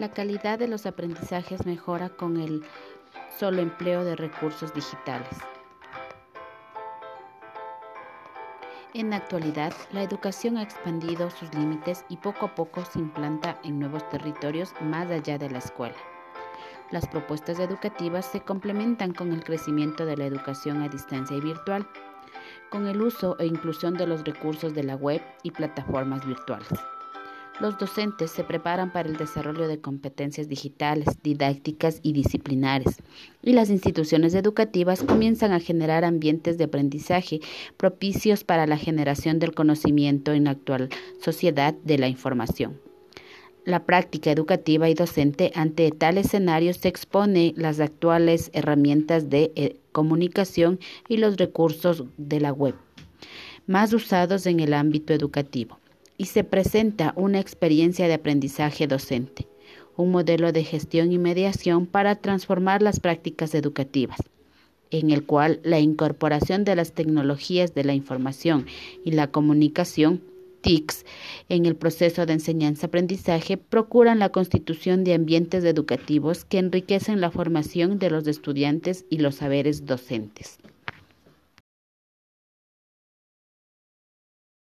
La calidad de los aprendizajes mejora con el solo empleo de recursos digitales. En la actualidad, la educación ha expandido sus límites y poco a poco se implanta en nuevos territorios más allá de la escuela. Las propuestas educativas se complementan con el crecimiento de la educación a distancia y virtual, con el uso e inclusión de los recursos de la web y plataformas virtuales. Los docentes se preparan para el desarrollo de competencias digitales, didácticas y disciplinares, y las instituciones educativas comienzan a generar ambientes de aprendizaje propicios para la generación del conocimiento en la actual sociedad de la información. La práctica educativa y docente ante tal escenario se expone las actuales herramientas de eh, comunicación y los recursos de la web, más usados en el ámbito educativo y se presenta una experiencia de aprendizaje docente, un modelo de gestión y mediación para transformar las prácticas educativas, en el cual la incorporación de las tecnologías de la información y la comunicación TICs en el proceso de enseñanza-aprendizaje procuran la constitución de ambientes educativos que enriquecen la formación de los estudiantes y los saberes docentes.